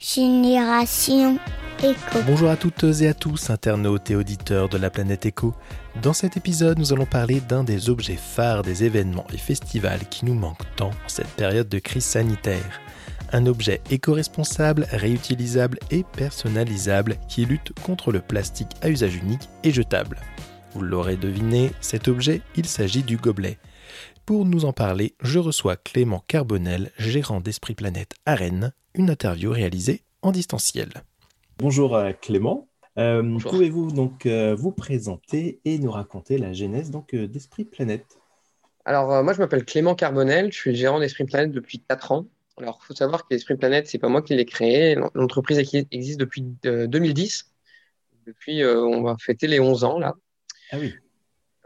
Génération Éco. Bonjour à toutes et à tous, internautes et auditeurs de la planète Éco. Dans cet épisode, nous allons parler d'un des objets phares des événements et festivals qui nous manquent tant en cette période de crise sanitaire. Un objet éco-responsable, réutilisable et personnalisable qui lutte contre le plastique à usage unique et jetable. Vous l'aurez deviné, cet objet, il s'agit du gobelet. Pour nous en parler, je reçois Clément Carbonel, gérant d'Esprit Planète à Rennes, une interview réalisée en distanciel. Bonjour euh, Clément. Euh, pouvez-vous donc euh, vous présenter et nous raconter la genèse donc d'Esprit Planète? Alors moi je m'appelle Clément Carbonel, je suis gérant d'Esprit Planète depuis 4 ans. Alors il faut savoir que l'Esprit Planète c'est pas moi qui l'ai créé, l'entreprise existe depuis 2010. Depuis on va fêter les 11 ans là. Ah oui.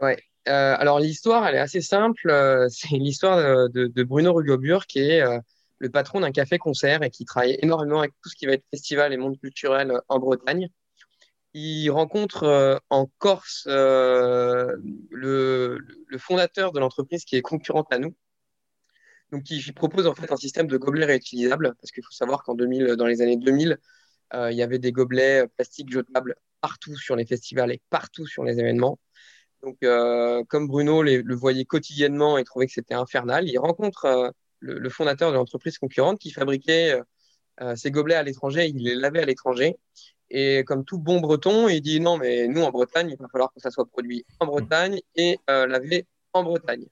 Ouais. alors l'histoire elle est assez simple, c'est l'histoire de, de, Bruno Rugobur qui est le patron d'un café-concert et qui travaille énormément avec tout ce qui va être festival et monde culturel euh, en Bretagne. Il rencontre euh, en Corse euh, le, fondateur de l'entreprise qui est concurrente à nous. Donc, il propose en fait un système de gobelets réutilisables parce qu'il faut savoir qu'en 2000, dans les années 2000, il y avait des gobelets plastiques jetables partout sur les festivals et partout sur les événements. Donc, comme Bruno le voyait quotidiennement et trouvait que c'était infernal, il rencontre le, fondateur de l'entreprise concurrente qui fabriquait euh, ses gobelets à l'étranger, il les lavait à l'étranger. Et comme tout bon breton, il dit non, mais nous en Bretagne, il va falloir que ça soit produit en Bretagne et euh, lavé en Bretagne.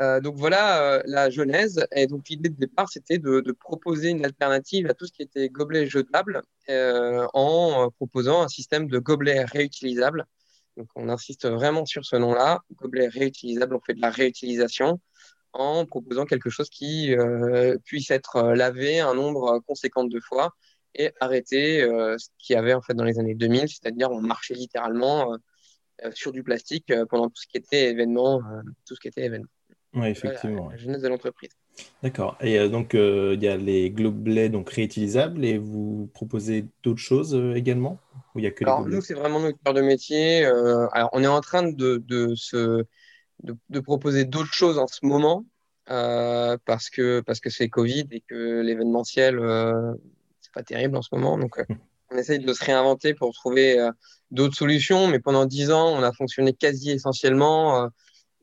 Euh, donc voilà la genèse. Et donc l'idée de départ, c'était de, proposer une alternative à tout ce qui était gobelet jetable en proposant un système de gobelets réutilisables. Donc on insiste vraiment sur ce nom-là, gobelet réutilisable. On fait de la réutilisation en proposant quelque chose qui euh, puisse être euh, lavé un nombre conséquent de fois et arrêter euh, ce qu'il y avait en fait dans les années 2000, c'est-à-dire on marchait littéralement sur du plastique pendant tout ce qui était événement, tout ce qui était événement. Oui, effectivement. La, jeunesse de l'entreprise. D'accord. Et donc il y a les globelets donc réutilisables et vous proposez d'autres choses également? Ou il y a que Alors nous c'est vraiment notre cœur de métier. alors on est en train de, de se de, proposer d'autres choses en ce moment euh, parce que parce que c'est Covid et que l'événementiel euh, c'est pas terrible en ce moment. Donc euh, on essaye de se réinventer pour trouver d'autres solutions. Mais pendant dix ans, on a fonctionné quasi essentiellement,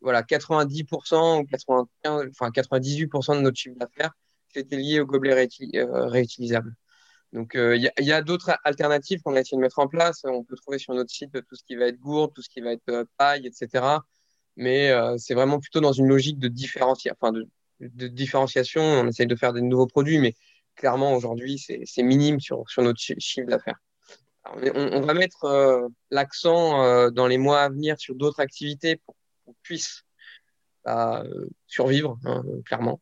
voilà, 90% ou 95, enfin 98% de notre chiffre d'affaires était lié au gobelet réutilisable. Donc, il y a, a d'autres alternatives qu'on a essayé de mettre en place. On peut trouver sur notre site tout ce qui va être gourde, tout ce qui va être paille, etc mais euh, c'est vraiment plutôt dans une logique de, enfin de, différenciation. On essaye de faire des nouveaux produits, mais clairement aujourd'hui c'est minime sur, sur notre chiffre d'affaires. On, va mettre euh, l'accent euh, dans les mois à venir sur d'autres activités pour qu'on puisse bah, survivre, hein, clairement.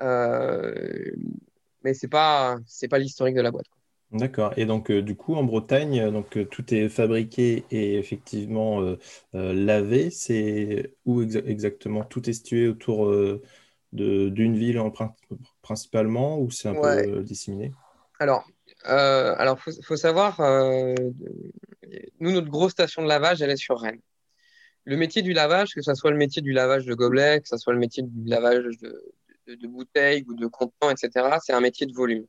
mais c'est pas pas l'historique de la boîte. D'accord. Et donc, euh, du coup, en Bretagne, euh, donc, euh, tout est fabriqué et effectivement lavé. C'est où exactement? Tout est situé autour d'une ville en principalement ou c'est un peu disséminé? Alors, alors faut, savoir, nous, notre grosse station de lavage, elle est sur Rennes. Le métier du lavage, que ce soit le métier du lavage de gobelets, que ce soit le métier du lavage de, de bouteilles ou de contenants, etc., c'est un métier de volume.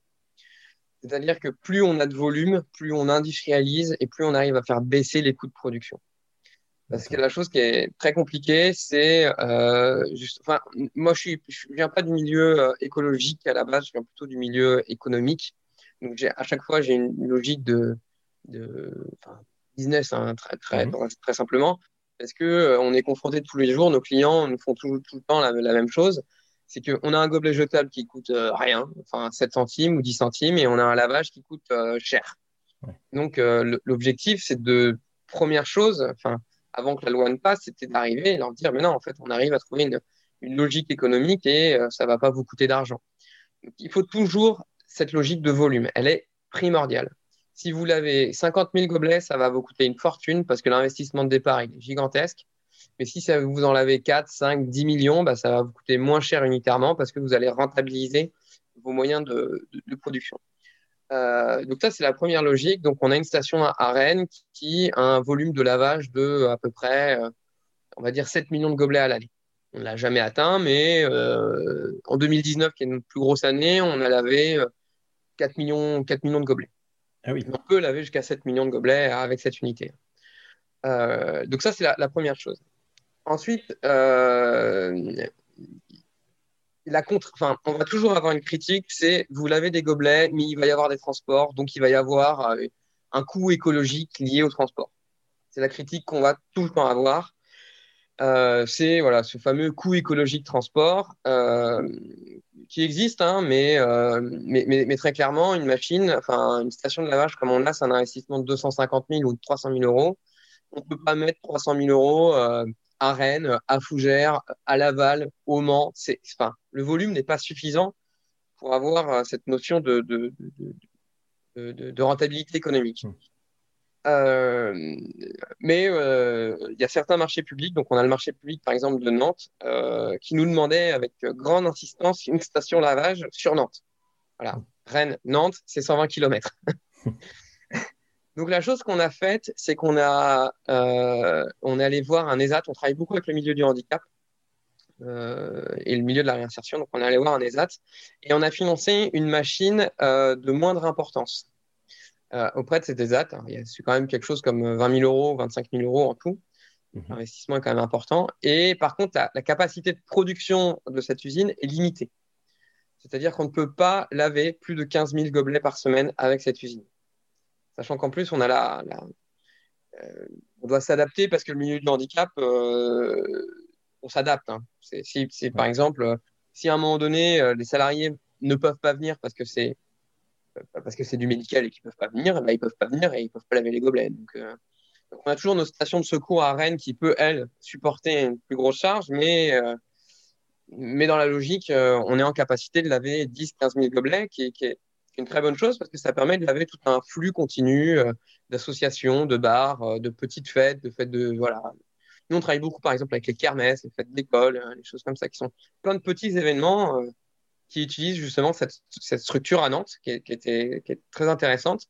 C'est-à-dire que plus on a de volume, plus on industrialise et plus on arrive à faire baisser les coûts de production. Parce que la chose qui est très compliquée, c'est euh, enfin, moi je suis, je viens pas du milieu euh, écologique à la base, je viens plutôt du milieu économique. Donc à chaque fois j'ai une logique de, de enfin, business hein, très très mmh. très simplement, parce que euh, on est confronté tous les jours, nos clients nous font tout, tout le temps la, la même chose c'est qu'on a un gobelet jetable qui coûte euh, rien, enfin 7 centimes ou 10 centimes, et on a un lavage qui coûte euh, cher. Donc euh, l'objectif, c'est de, première chose, enfin, avant que la loi ne passe, c'était d'arriver et leur dire, mais non, en fait, on arrive à trouver une, logique économique et ça va pas vous coûter d'argent. Il faut toujours cette logique de volume, elle est primordiale. Si vous l'avez 50 000 gobelets, ça va vous coûter une fortune parce que l'investissement de départ est gigantesque. Mais si ça vous en lavez 4, 5, 10 millions, bah, ça va vous coûter moins cher unitairement parce que vous allez rentabiliser vos moyens de, production. Euh, donc ça, c'est la première logique. Donc on a une station à Rennes qui a un volume de lavage de à peu près, euh, on va dire, 7 millions de gobelets à l'année. On ne l'a jamais atteint, mais euh, en 2019, qui est notre plus grosse année, on a lavé 4 millions, 4 millions de gobelets. Ah oui. On peut laver jusqu'à 7 millions de gobelets avec cette unité. Euh, donc ça, c'est la, première chose. Ensuite, euh, la contre, enfin, on va toujours avoir une critique, c'est vous lavez des gobelets, mais il va y avoir des transports, donc il va y avoir euh, un coût écologique lié au transport. C'est la critique qu'on va tout le temps avoir. Euh, c'est voilà ce fameux coût écologique transport qui existe, hein, mais, mais, très clairement, une machine, enfin une station de lavage comme on a, c'est un investissement de 250 000 ou de 300 000 euros. On ne peut pas mettre 300 000 euros à Rennes, à Fougères, à Laval, au Mans. C'est, enfin, le volume n'est pas suffisant pour avoir euh, cette notion de, de, de, rentabilité économique. Hmm. Euh, mais euh, il y a certains marchés publics, donc on a le marché public par exemple de Nantes, qui nous demandait avec grande insistance une station lavage sur Nantes. Voilà, hmm. Rennes, Nantes, c'est 120 km. Donc la chose qu'on a faite, c'est qu'on a, euh, on est allé voir un ESAT. On travaille beaucoup avec le milieu du handicap euh, et le milieu de la réinsertion. Donc on est allé voir un ESAT et on a financé une machine euh, de moindre importance auprès de cet ESAT. C'est quand même quelque chose comme 20 000 euros, 25 000 euros en tout. Mhm. L'investissement est quand même important. Et par contre, la, la capacité de production de cette usine est limitée. C'est-à-dire qu'on ne peut pas laver plus de 15 000 gobelets par semaine avec cette usine. Sachant qu'en plus, on a la, euh, on doit s'adapter parce que le milieu du handicap, euh, on s'adapte. Hein. Si, par exemple, si à un moment donné, euh, les salariés ne peuvent pas venir parce que c'est parce que c'est du médical et qu'ils peuvent pas venir, ben, ils peuvent pas venir et ils peuvent pas laver les gobelets. Donc, on a toujours nos stations de secours à Rennes qui peut elle supporter une plus grosse charge, mais mais dans la logique, on est en capacité de laver 10-15 000 gobelets, qui, qui est une très bonne chose parce que ça permet de laver tout un flux continu euh, d'associations, de bars, euh, de petites fêtes, de fêtes de voilà. Nous on travaille beaucoup par exemple avec les kermesses, les fêtes d'école, euh, les choses comme ça qui sont plein de petits événements qui utilisent justement cette, structure à Nantes qui est, était, très intéressante.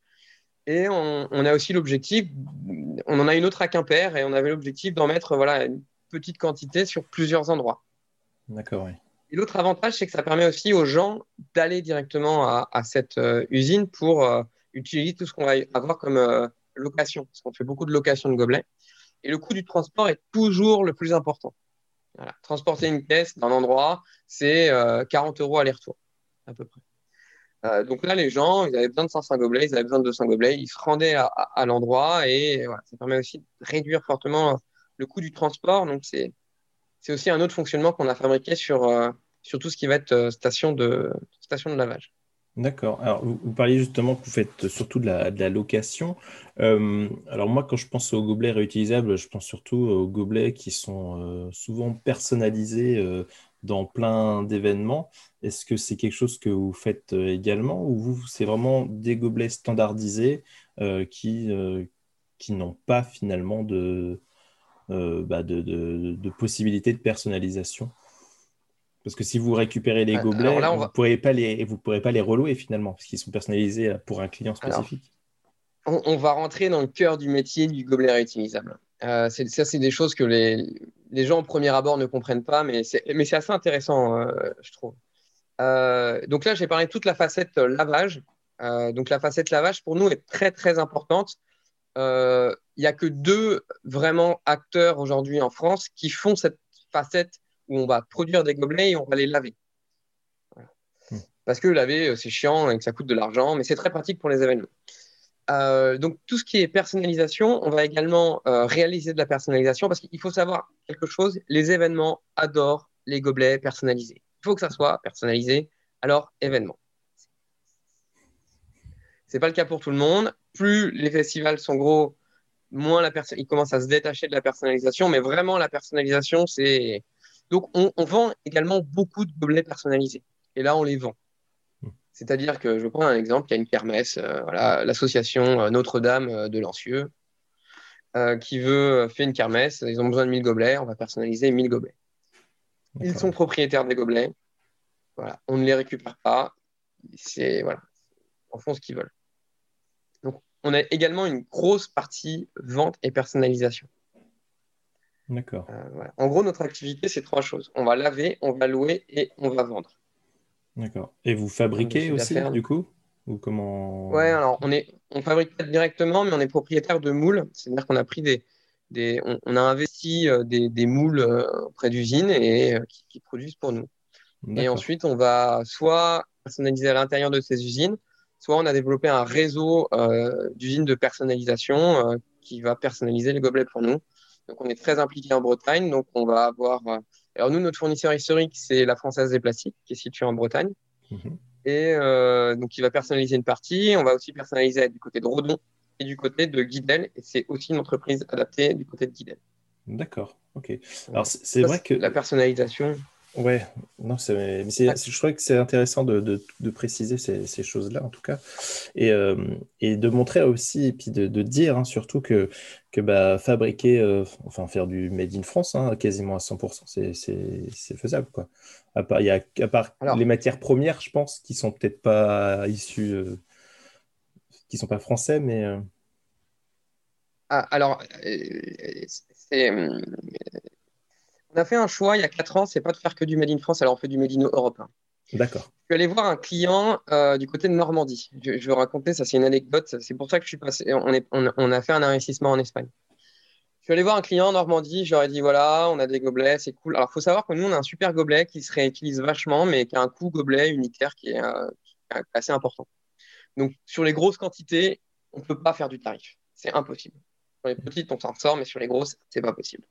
Et on, on a aussi l'objectif, on en a une autre à Quimper et on avait l'objectif d'en mettre voilà une petite quantité sur plusieurs endroits. D'accord, oui. Et l'autre avantage, c'est que ça permet aussi aux gens d'aller directement à, cette euh, usine pour euh, utiliser tout ce qu'on va avoir comme euh, location, parce qu'on fait beaucoup de location de gobelets. Et le coût du transport est toujours le plus important. Transporter une caisse d'un endroit, c'est 40 euros aller-retour, à peu près. donc là, les gens, ils avaient besoin de 500 gobelets, ils avaient besoin de 200 gobelets, ils se rendaient à, l'endroit et ça permet aussi de réduire fortement le coût du transport. Donc c'est c'est aussi un autre fonctionnement qu'on a fabriqué sur, euh, sur tout ce qui va être euh, station, de, station de lavage. D'accord. Alors, vous, parliez justement que vous faites surtout de la, location. Euh, alors, moi, quand je pense aux gobelets réutilisables, je pense surtout aux gobelets qui sont souvent personnalisés dans plein d'événements. Est-ce que c'est quelque chose que vous faites également ou vous, c'est vraiment des gobelets standardisés qui, qui n'ont pas finalement de, bah, de, de, possibilités de personnalisation. Parce que si vous récupérez les gobelets, vous ne pourrez, pas les, vous pourrez pas les relouer finalement, parce qu'ils sont personnalisés pour un client spécifique. on, va rentrer dans le cœur du métier du gobelet réutilisable. Euh, ça, c'est des choses que les, les, gens au premier abord ne comprennent pas, mais c'est assez intéressant, euh, je trouve. donc là, j'ai parlé de toute la facette lavage. donc la facette lavage, pour nous, est très, très importante euh, il n'y a que deux vraiment acteurs aujourd'hui en France qui font cette facette où on va produire des gobelets et on va les laver. Hmm. Parce que laver, euh, c'est chiant et que ça coûte de l'argent, mais c'est très pratique pour les événements. Euh, donc tout ce qui est personnalisation, on va également réaliser de la personnalisation parce qu'il faut savoir quelque chose, les événements adorent les gobelets personnalisés. Il faut que ça soit personnalisé, alors événement. C'est pas le cas pour tout le monde. Plus les festivals sont gros, moins la personne, ils commencent à se détacher de la personnalisation. Mais vraiment, la personnalisation, c'est donc on, vend également beaucoup de gobelets personnalisés. Et là, on les vend. C'est-à-dire que je prends un exemple, il y a une kermesse, euh, voilà, l'association euh, Notre-Dame euh, de Lancieux, qui veut faire une kermesse. Ils ont besoin de 1000 gobelets, on va personnaliser 1000 gobelets. Ils sont propriétaires des gobelets. Voilà, on ne les récupère pas. C'est voilà, en font ce qu'ils veulent on a également une grosse partie vente et personnalisation. D'accord. Euh, en gros, notre activité, c'est trois choses. On va laver, on va louer et on va vendre. D'accord. Et vous fabriquez aussi, du coup? Ou comment? Ouais, alors on est, on fabrique pas directement, mais on est propriétaire de moules. C'est-à-dire qu'on a pris des, des on, a investi euh, des, des moules euh, auprès d'usines et euh, qui, qui produisent pour nous. Et ensuite, on va soit personnaliser à l'intérieur de ces usines, soit on a développé un réseau euh, d'usines de personnalisation euh, qui va personnaliser les gobelets pour nous. Donc, on est très impliqué en Bretagne. Donc, on va avoir. euh, Alors, nous, notre fournisseur historique, c'est la Française des Plastiques, qui est située en Bretagne. Mhm. Et donc, il va personnaliser une partie. On va aussi personnaliser du côté de Redon et du côté de Guidel. Et c'est aussi une entreprise adaptée du côté de Guidel. D'accord. Ok. Alors, c'est vrai que. La personnalisation. Ouais, non, mais c'est- je crois que c'est intéressant de, de- de préciser ces, ces choses-là, en tout cas, et, euh, et de montrer aussi, et puis de, de dire hein, surtout que, que bah, fabriquer, euh, enfin faire du made in France, hein, quasiment à 100%, c'est, faisable, quoi. À part, il y a, à part Alors- les matières premières, je pense, qui sont peut-être pas issues, euh, qui sont pas français, mais euh, Ah, alors, c'est, on a fait un choix il y a 4 ans, c'est pas de faire que du Made in France, alors on fait du Made in Europe. hein. d'accord. Je suis allé voir un client euh, du côté de Normandie. Je, je vais raconter, ça c'est une anecdote, c'est pour ça que je suis passé, on, est, on, on a fait un investissement en Espagne. Je suis allé voir un client en Normandie, je leur ai dit voilà, on a des gobelets, c'est cool. Alors, il faut savoir que nous, on a un super gobelet qui se réutilise vachement, mais qui a un coût gobelet unitaire qui est, euh, qui est assez important. Donc, sur les grosses quantités, on ne peut pas faire du tarif. C'est impossible. Sur les petites, on s'en sort, mais sur les grosses, c'est pas possible.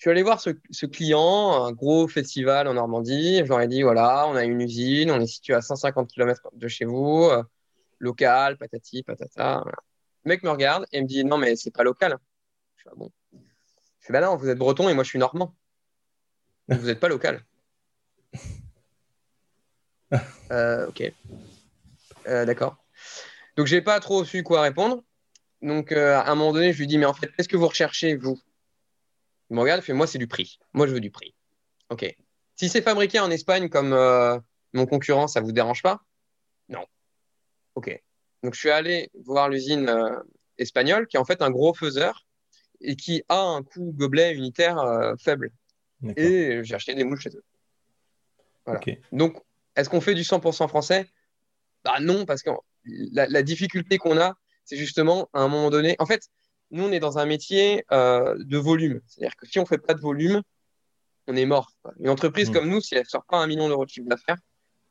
Je suis allé voir ce, ce client, un gros festival en Normandie. Je leur ai dit voilà, on a une usine, on est situé à 150 km de chez vous, euh, local, patati, patata. voilà. Le mec me regarde et me dit non, mais c'est pas local. Je fais ah bon. Je fais bah non, vous êtes breton et moi je suis normand. Vous n'êtes pas local. Euh, ok. Euh, D'accord. Donc j'ai pas trop su quoi répondre. Donc euh, à un moment donné, je lui dis mais en fait, qu'est-ce que vous recherchez vous? Il me regarde, il fait moi c'est du prix. Moi je veux du prix. Ok. Si c'est fabriqué en Espagne comme euh, mon concurrent, ça vous dérange pas? Non. Ok. Donc je suis allé voir l'usine euh, espagnole qui est en fait un gros faiseur et qui a un coût gobelet unitaire euh, faible. Et j'ai acheté des moules chez eux. Voilà. Ok. Donc, est-ce qu'on fait du 100% français? Bah non, parce que la, la difficulté qu'on a, c'est justement à un moment donné. En fait, nous, on est dans un métier euh, de volume. C'est-à-dire que si on fait pas de volume, on est mort. quoi. Une entreprise Mm. comme nous, si elle sort pas un million d'euros de chiffre d'affaires,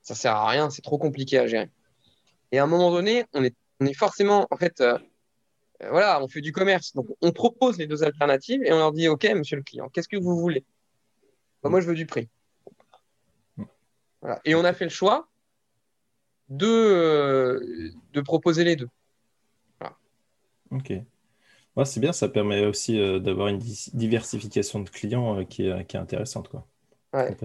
ça sert à rien. C'est trop compliqué à gérer. Et à un moment donné, on est, on est forcément, en fait, euh, euh, voilà, on fait du commerce. Donc, on propose les deux alternatives et on leur dit, OK, monsieur le client, qu'est-ce que vous voulez? Bah, Moi, je veux du prix. Mm. Voilà. Et on a fait le choix de, euh, de proposer les deux. Ok. Ouais, c'est bien, ça permet aussi euh, d'avoir une diversification de clients euh, qui est, qui est intéressante, quoi. Ouais.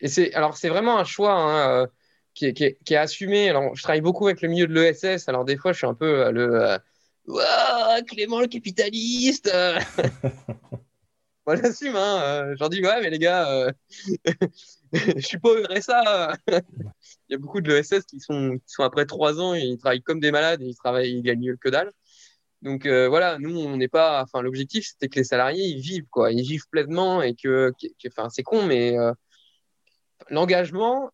Et c'est, alors, c'est vraiment un choix hein, euh, qui est, qui est- qui est assumé. Alors, je travaille beaucoup avec le milieu de l'ESS. Alors, des fois, je suis un peu le Ouah, Clément le capitaliste. Moi, j'assume. Hein, je leur dis, ouais, mais les gars, je suis pas au RSA. Il y a beaucoup de l'ESS qui sont, qui sont après trois ans, ils travaillent comme des malades et ils travaillent, ils gagnent que dalle. Donc euh, voilà, nous, on n'est pas. Enfin, l'objectif, c'était que les salariés, ils vivent, quoi. Ils vivent pleinement et que. Enfin, c'est con, mais euh, l'engagement,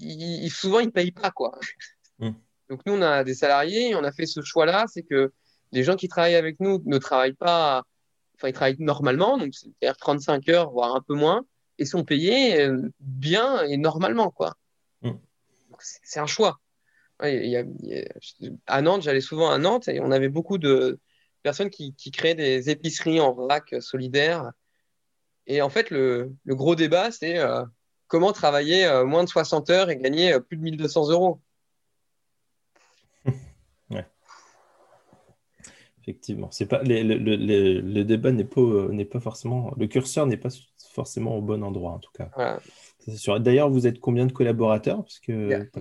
il- il- souvent, ils ne payent pas, quoi. Mm. Donc nous, on a des salariés et on a fait ce choix-là, c'est que les gens qui travaillent avec nous ne travaillent pas. Enfin, ils travaillent normalement, donc c'est-à-dire 35 heures, voire un peu moins, et sont payés euh, bien et normalement, quoi. Mm. C'est un choix. Ouais, il y a- il y a- à Nantes, j'allais souvent à Nantes et on avait beaucoup de personnes qui, qui créaient des épiceries en vrac euh, solidaires. Et en fait, le, le gros débat, c'est euh, comment travailler euh, moins de 60 heures et gagner euh, plus de 1200 euros. Effectivement. C'est pas, les- le, le- le- le débat n'est pas, n'est pas forcément. Le curseur n'est pas forcément au bon endroit, en tout cas. Voilà. D'ailleurs, vous êtes combien de collaborateurs? Parce que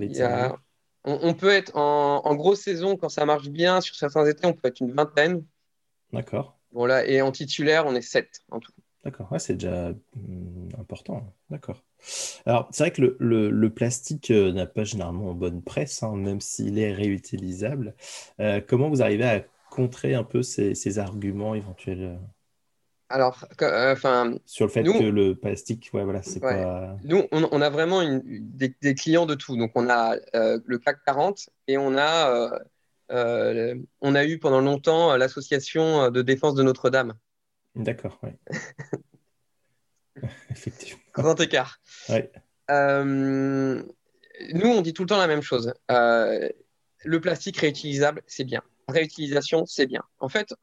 Il y a- on, on peut être en, en grosse saison, quand ça marche bien, sur certains étés, on peut être une vingtaine. D'accord. Voilà, et en titulaire, on est sept en tout. D'accord, ouais, c'est déjà hum, important. D'accord. Alors, c'est vrai que le, le- le plastique euh, n'a pas généralement bonne presse, hein, même s'il est réutilisable. Euh, comment vous arrivez à contrer un peu ces, ces arguments éventuels? Euh Alors, enfin. Sur le fait que le plastique, ouais, voilà, c'est pas. Nous, on, a vraiment des, clients de tout. Donc, on a le CAC 40 et on a, on a eu pendant longtemps l'association de défense de Notre-Dame. D'accord, oui. Effectivement. Grand écart. nous, on dit tout le temps la même chose. le plastique réutilisable, c'est bien. Réutilisation, c'est bien. En fait,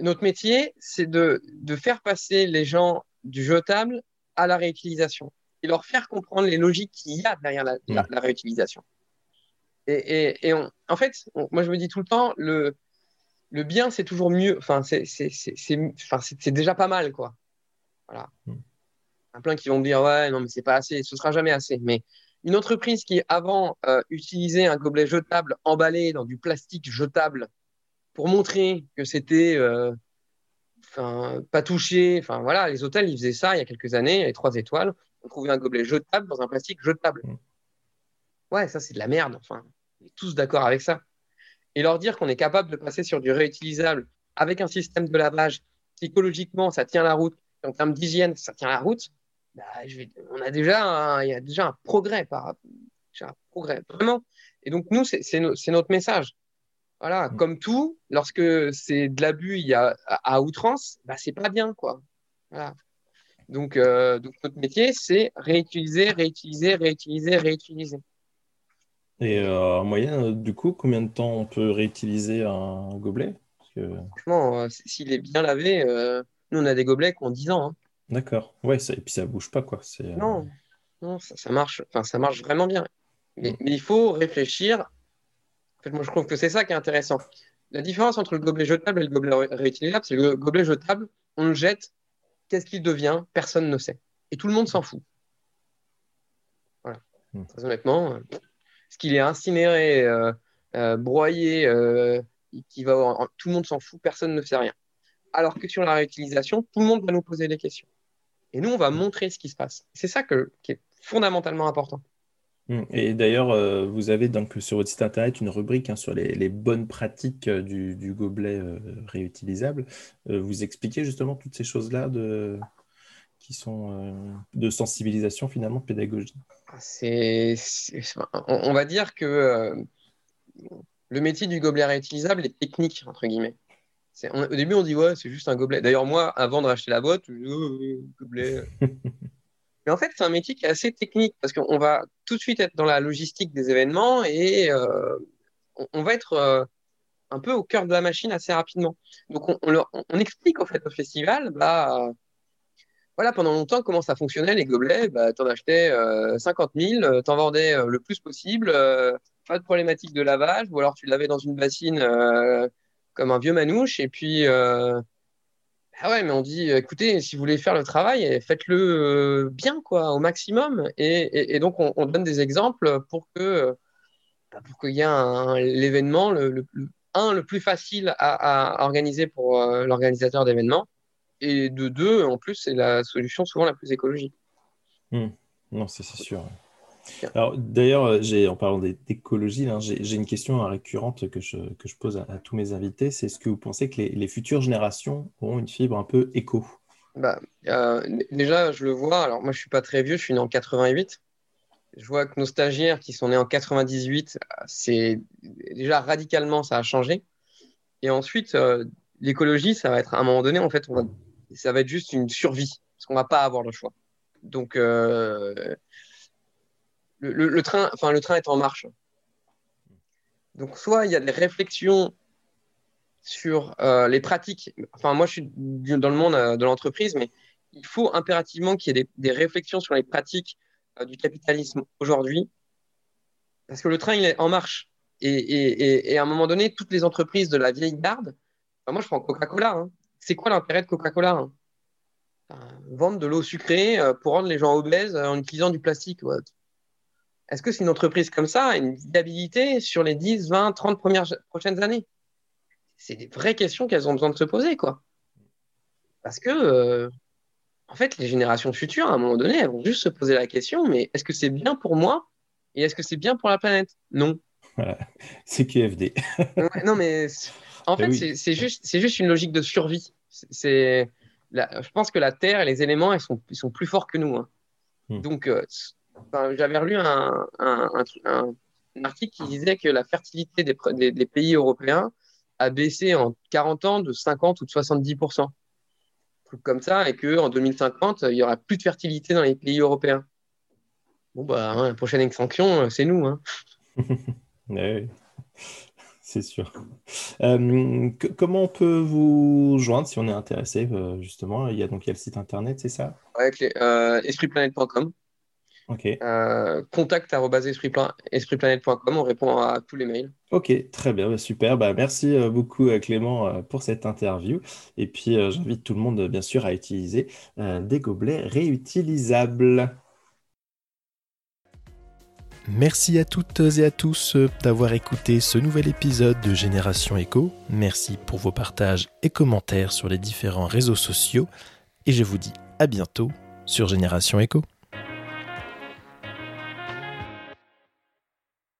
notre métier, c'est de, faire passer les gens du jetable à la réutilisation et leur faire comprendre les logiques qu'il y a derrière la, réutilisation. Et, en fait, moi, je me dis tout le temps, le, le bien, c'est toujours mieux. Enfin, c'est déjà pas mal, quoi. Voilà. Mm. Il y a plein qui vont me dire, ouais, non, mais c'est pas assez, ce sera jamais assez. Mais une entreprise qui, avant, euh, utilisait un gobelet jetable emballé dans du plastique jetable pour montrer que c'était euh, pas touché, enfin voilà, les hôtels, ils faisaient ça il y a quelques années, les trois étoiles, on trouvait un gobelet jetable dans un plastique jetable. Mm. Ouais, ça, c'est de la merde. Enfin, on est tous d'accord avec ça et leur dire qu'on est capable de passer sur du réutilisable avec un système de lavage, psychologiquement, ça tient la route, en termes d'hygiène, ça tient la route, bah, on a déjà un, il y a déjà un progrès par un progrès, vraiment. Et donc, nous, c'est notre message. Voilà, mm. comme tout, lorsque c'est de l'abus il y a, à, outrance, bah, c'est pas bien, quoi. Voilà. Donc, euh, donc, notre métier, c'est réutiliser, réutiliser, réutiliser, réutiliser. Et euh, en moyenne, euh, du coup, combien de temps on peut réutiliser un gobelet? Franchement, euh, s'il est bien lavé, nous on a des gobelets qui ont 10 ans. Hein. D'accord. Ouais, ça, et puis ça bouge pas, quoi. Non, non ça, marche. Enfin, ça marche vraiment bien. Mais, il faut réfléchir. En fait, moi, je trouve que c'est ça qui est intéressant. La différence entre le gobelet jetable et le gobelet réutilisable, c'est le gobelet jetable, on le jette. Qu'est-ce qu'il devient? Personne ne sait. Et tout le monde s'en fout. Voilà. Hmm. Très honnêtement ce qu'il est incinéré, euh, euh, broyé, euh, qui va tout le monde s'en fout, personne ne sait rien. Alors que sur la réutilisation, tout le monde va nous poser des questions. Et nous, on va montrer ce qui se passe. C'est ça qui est fondamentalement important. Hum, et d'ailleurs, vous avez donc sur votre site internet une rubrique hein, sur les, bonnes pratiques du, gobelet réutilisable. vous expliquez justement toutes ces choses-là de, qui sont de sensibilisation finalement pédagogique c'est, on, va dire que euh, le métier du gobelet réutilisable est technique, entre guillemets. au début, on dit, ouais, c'est juste un gobelet. D'ailleurs, moi, avant de racheter la boîte, je dis, oh, gobelet. Mais en fait, c'est un métier qui est assez technique parce qu'on va tout de suite être dans la logistique des événements et euh, on, va être euh, un peu au cœur de la machine assez rapidement. Donc, on, on explique au fait au festival, bah, voilà, pendant longtemps, comment ça fonctionnait, les gobelets bah, Tu en achetais 50 000, tu en vendais euh, le plus possible, euh, pas de problématique de lavage, ou alors tu l'avais dans une bassine euh, comme un vieux manouche, et puis, ah ouais, mais on dit, écoutez, si vous voulez faire le travail, faites-le bien, quoi, au maximum. Et, donc, on, donne des exemples pour que bah, pour qu'il y ait l'événement, le, un, le plus facile à organiser pour l'organisateur d'événements, et de deux, en plus, c'est la solution souvent la plus écologique. Hmm. Non, c'est sûr. Alors, d'ailleurs, euh, en parlant d'écologie, j'ai une question récurrente que je, que je pose à, tous mes invités. C'est est-ce que vous pensez que les, futures générations auront une fibre un peu éco? Bah, euh, Déjà, je le vois. Alors, moi, je ne suis pas très vieux, je suis né en 88. Je vois que nos stagiaires qui sont nés en 98, c'est déjà radicalement, ça a changé. Et ensuite, euh, l'écologie, ça va être à un moment donné, en fait, on va ça va être juste une survie, parce qu'on va pas avoir le choix. Donc, euh, le, train, enfin, le train est en marche. Donc, soit il y a des réflexions sur euh, les pratiques. Enfin, moi, je suis dans le monde euh, de l'entreprise, mais il faut impérativement qu'il y ait des, réflexions sur les pratiques du capitalisme aujourd'hui, parce que le train, il est en marche. Et, à un moment donné, toutes les entreprises de la vieille garde, moi, je prends Coca-Cola. Hein c'est quoi l'intérêt de Coca-Cola hein? Vendre de l'eau sucrée euh, pour rendre les gens obèses euh, en utilisant du plastique. Est-ce que c'est une entreprise comme ça a une viabilité sur les 10, 20, 30 premières, prochaines années? C'est des vraies questions qu'elles ont besoin de se poser. quoi. Parce que, euh, en fait, les générations futures, à un moment donné, elles vont juste se poser la question, mais est-ce que c'est bien pour moi et est-ce que c'est bien pour la planète? Non. C'est QFD. non, mais en bah fait, c'est juste, juste une logique de survie. c'est, je pense que la Terre et les éléments, ils sont, ils sont plus forts que nous. Hein. Hmm. Donc, euh, j'avais relu un, un, un, article qui disait que la fertilité des, des, pays européens a baissé en 40 ans de 50 ou de 70% truc comme ça, et qu'en 2050, il y aura plus de fertilité dans les pays européens. Bon, bah, hein, la prochaine extinction, c'est nous. Hein. oui c'est sûr. Euh, comment on peut vous joindre si on est intéressé, euh, justement? Il y a donc le site internet, c'est ça? Euh, espritplanète.com. Ok. contact espritplanète.com, on répond à tous les mails. Ok, très bien, bah, super. Bah, merci beaucoup Clément pour cette interview. Et puis j'invite tout le monde bien sûr à utiliser des gobelets réutilisables. Merci à toutes et à tous d'avoir écouté ce nouvel épisode de Génération Echo. Merci pour vos partages et commentaires sur les différents réseaux sociaux. Et je vous dis à bientôt sur Génération Echo.